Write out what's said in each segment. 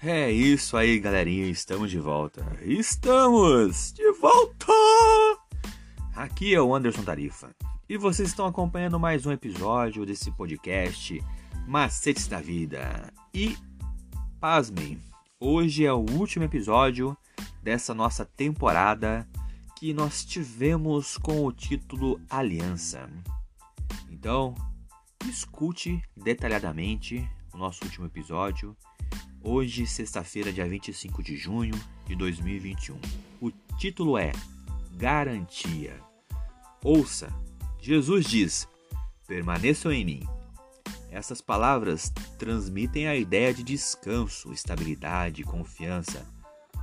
É isso aí, galerinha, estamos de volta. Estamos de volta! Aqui é o Anderson Tarifa e vocês estão acompanhando mais um episódio desse podcast Macetes da Vida. E, pasmem, hoje é o último episódio dessa nossa temporada que nós tivemos com o título Aliança. Então, escute detalhadamente o nosso último episódio. Hoje, sexta-feira, dia 25 de junho de 2021. O título é Garantia. Ouça, Jesus diz: Permaneçam em mim. Essas palavras transmitem a ideia de descanso, estabilidade, confiança.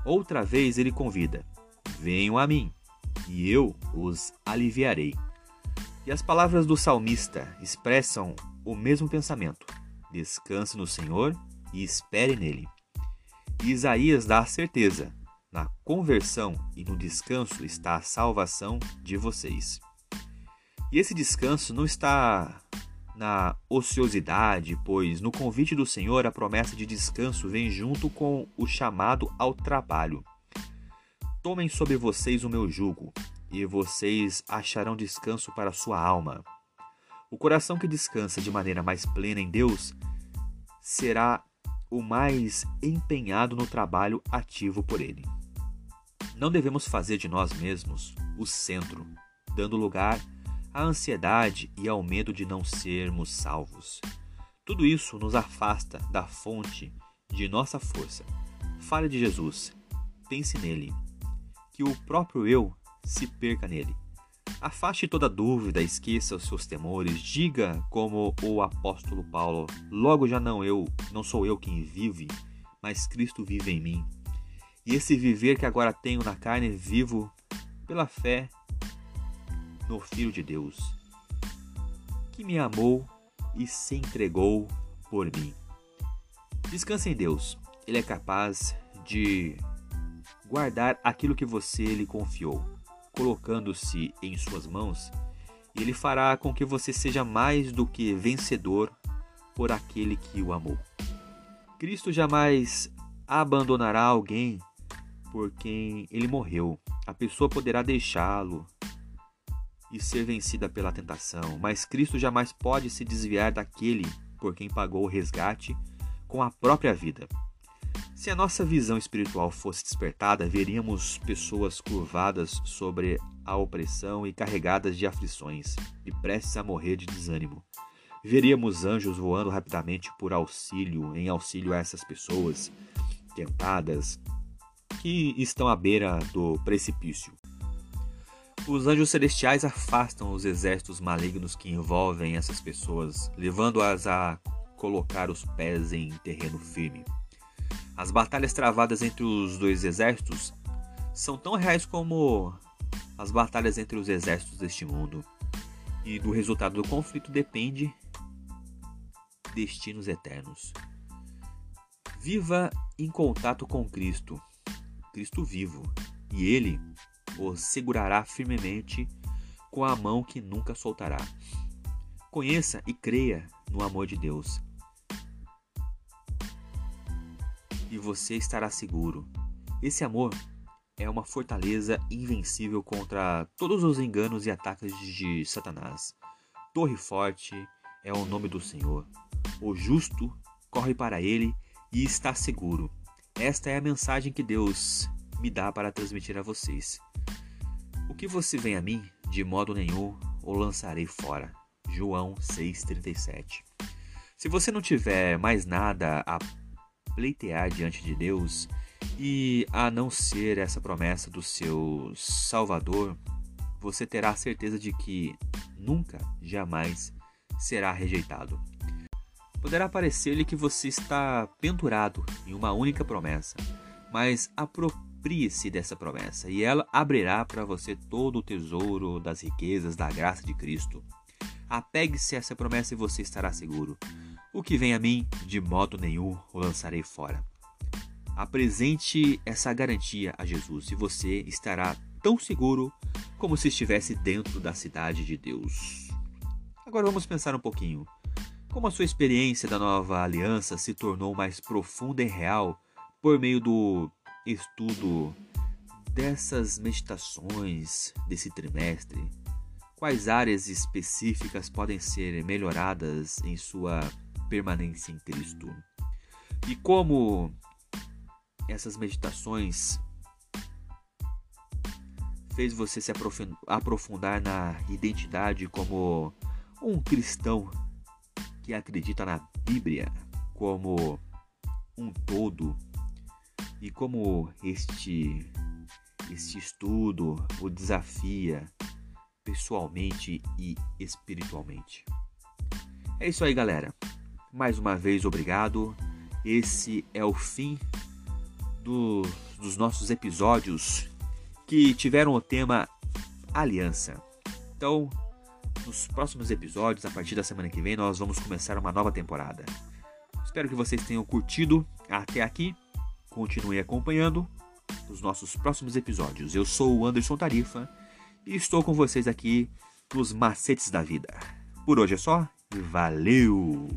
Outra vez ele convida: Venham a mim, e eu os aliviarei. E as palavras do salmista expressam o mesmo pensamento: descanse no Senhor e espere nele. E Isaías dá a certeza: na conversão e no descanso está a salvação de vocês. E esse descanso não está na ociosidade, pois no convite do Senhor a promessa de descanso vem junto com o chamado ao trabalho. Tomem sobre vocês o meu jugo e vocês acharão descanso para sua alma. O coração que descansa de maneira mais plena em Deus será o mais empenhado no trabalho ativo por Ele. Não devemos fazer de nós mesmos o centro, dando lugar à ansiedade e ao medo de não sermos salvos. Tudo isso nos afasta da fonte de nossa força. Fale de Jesus, pense nele, que o próprio eu se perca nele. Afaste toda dúvida, esqueça os seus temores, diga como o apóstolo Paulo: Logo já não eu, não sou eu quem vive, mas Cristo vive em mim. E esse viver que agora tenho na carne, vivo pela fé no Filho de Deus, que me amou e se entregou por mim. Descanse em Deus, Ele é capaz de guardar aquilo que você lhe confiou colocando-se em suas mãos, ele fará com que você seja mais do que vencedor por aquele que o amou. Cristo jamais abandonará alguém por quem ele morreu. A pessoa poderá deixá-lo e ser vencida pela tentação, mas Cristo jamais pode se desviar daquele por quem pagou o resgate com a própria vida. Se a nossa visão espiritual fosse despertada, veríamos pessoas curvadas sobre a opressão e carregadas de aflições, e prestes a morrer de desânimo. Veríamos anjos voando rapidamente por auxílio, em auxílio a essas pessoas tentadas que estão à beira do precipício. Os anjos celestiais afastam os exércitos malignos que envolvem essas pessoas, levando-as a colocar os pés em terreno firme. As batalhas travadas entre os dois exércitos são tão reais como as batalhas entre os exércitos deste mundo. E do resultado do conflito depende destinos eternos. Viva em contato com Cristo, Cristo vivo, e Ele o segurará firmemente com a mão que nunca soltará. Conheça e creia no amor de Deus. E você estará seguro. Esse amor é uma fortaleza invencível contra todos os enganos e ataques de Satanás. Torre forte é o nome do Senhor. O justo corre para ele e está seguro. Esta é a mensagem que Deus me dá para transmitir a vocês. O que você vem a mim, de modo nenhum o lançarei fora. João 6,37. Se você não tiver mais nada a pleitear diante de Deus e a não ser essa promessa do seu Salvador, você terá certeza de que nunca, jamais será rejeitado. Poderá parecer-lhe que você está pendurado em uma única promessa, mas aproprie-se dessa promessa e ela abrirá para você todo o tesouro das riquezas da graça de Cristo. Apegue-se a essa promessa e você estará seguro. O que vem a mim, de modo nenhum o lançarei fora. Apresente essa garantia a Jesus e você estará tão seguro como se estivesse dentro da cidade de Deus. Agora vamos pensar um pouquinho. Como a sua experiência da nova aliança se tornou mais profunda e real por meio do estudo dessas meditações desse trimestre, quais áreas específicas podem ser melhoradas em sua permanência em Cristo e como essas meditações fez você se aprofundar na identidade como um cristão que acredita na Bíblia como um todo e como este este estudo o desafia pessoalmente e espiritualmente. É isso aí, galera. Mais uma vez, obrigado. Esse é o fim do, dos nossos episódios que tiveram o tema Aliança. Então, nos próximos episódios, a partir da semana que vem, nós vamos começar uma nova temporada. Espero que vocês tenham curtido até aqui. Continue acompanhando os nossos próximos episódios. Eu sou o Anderson Tarifa e estou com vocês aqui nos Macetes da Vida. Por hoje é só valeu!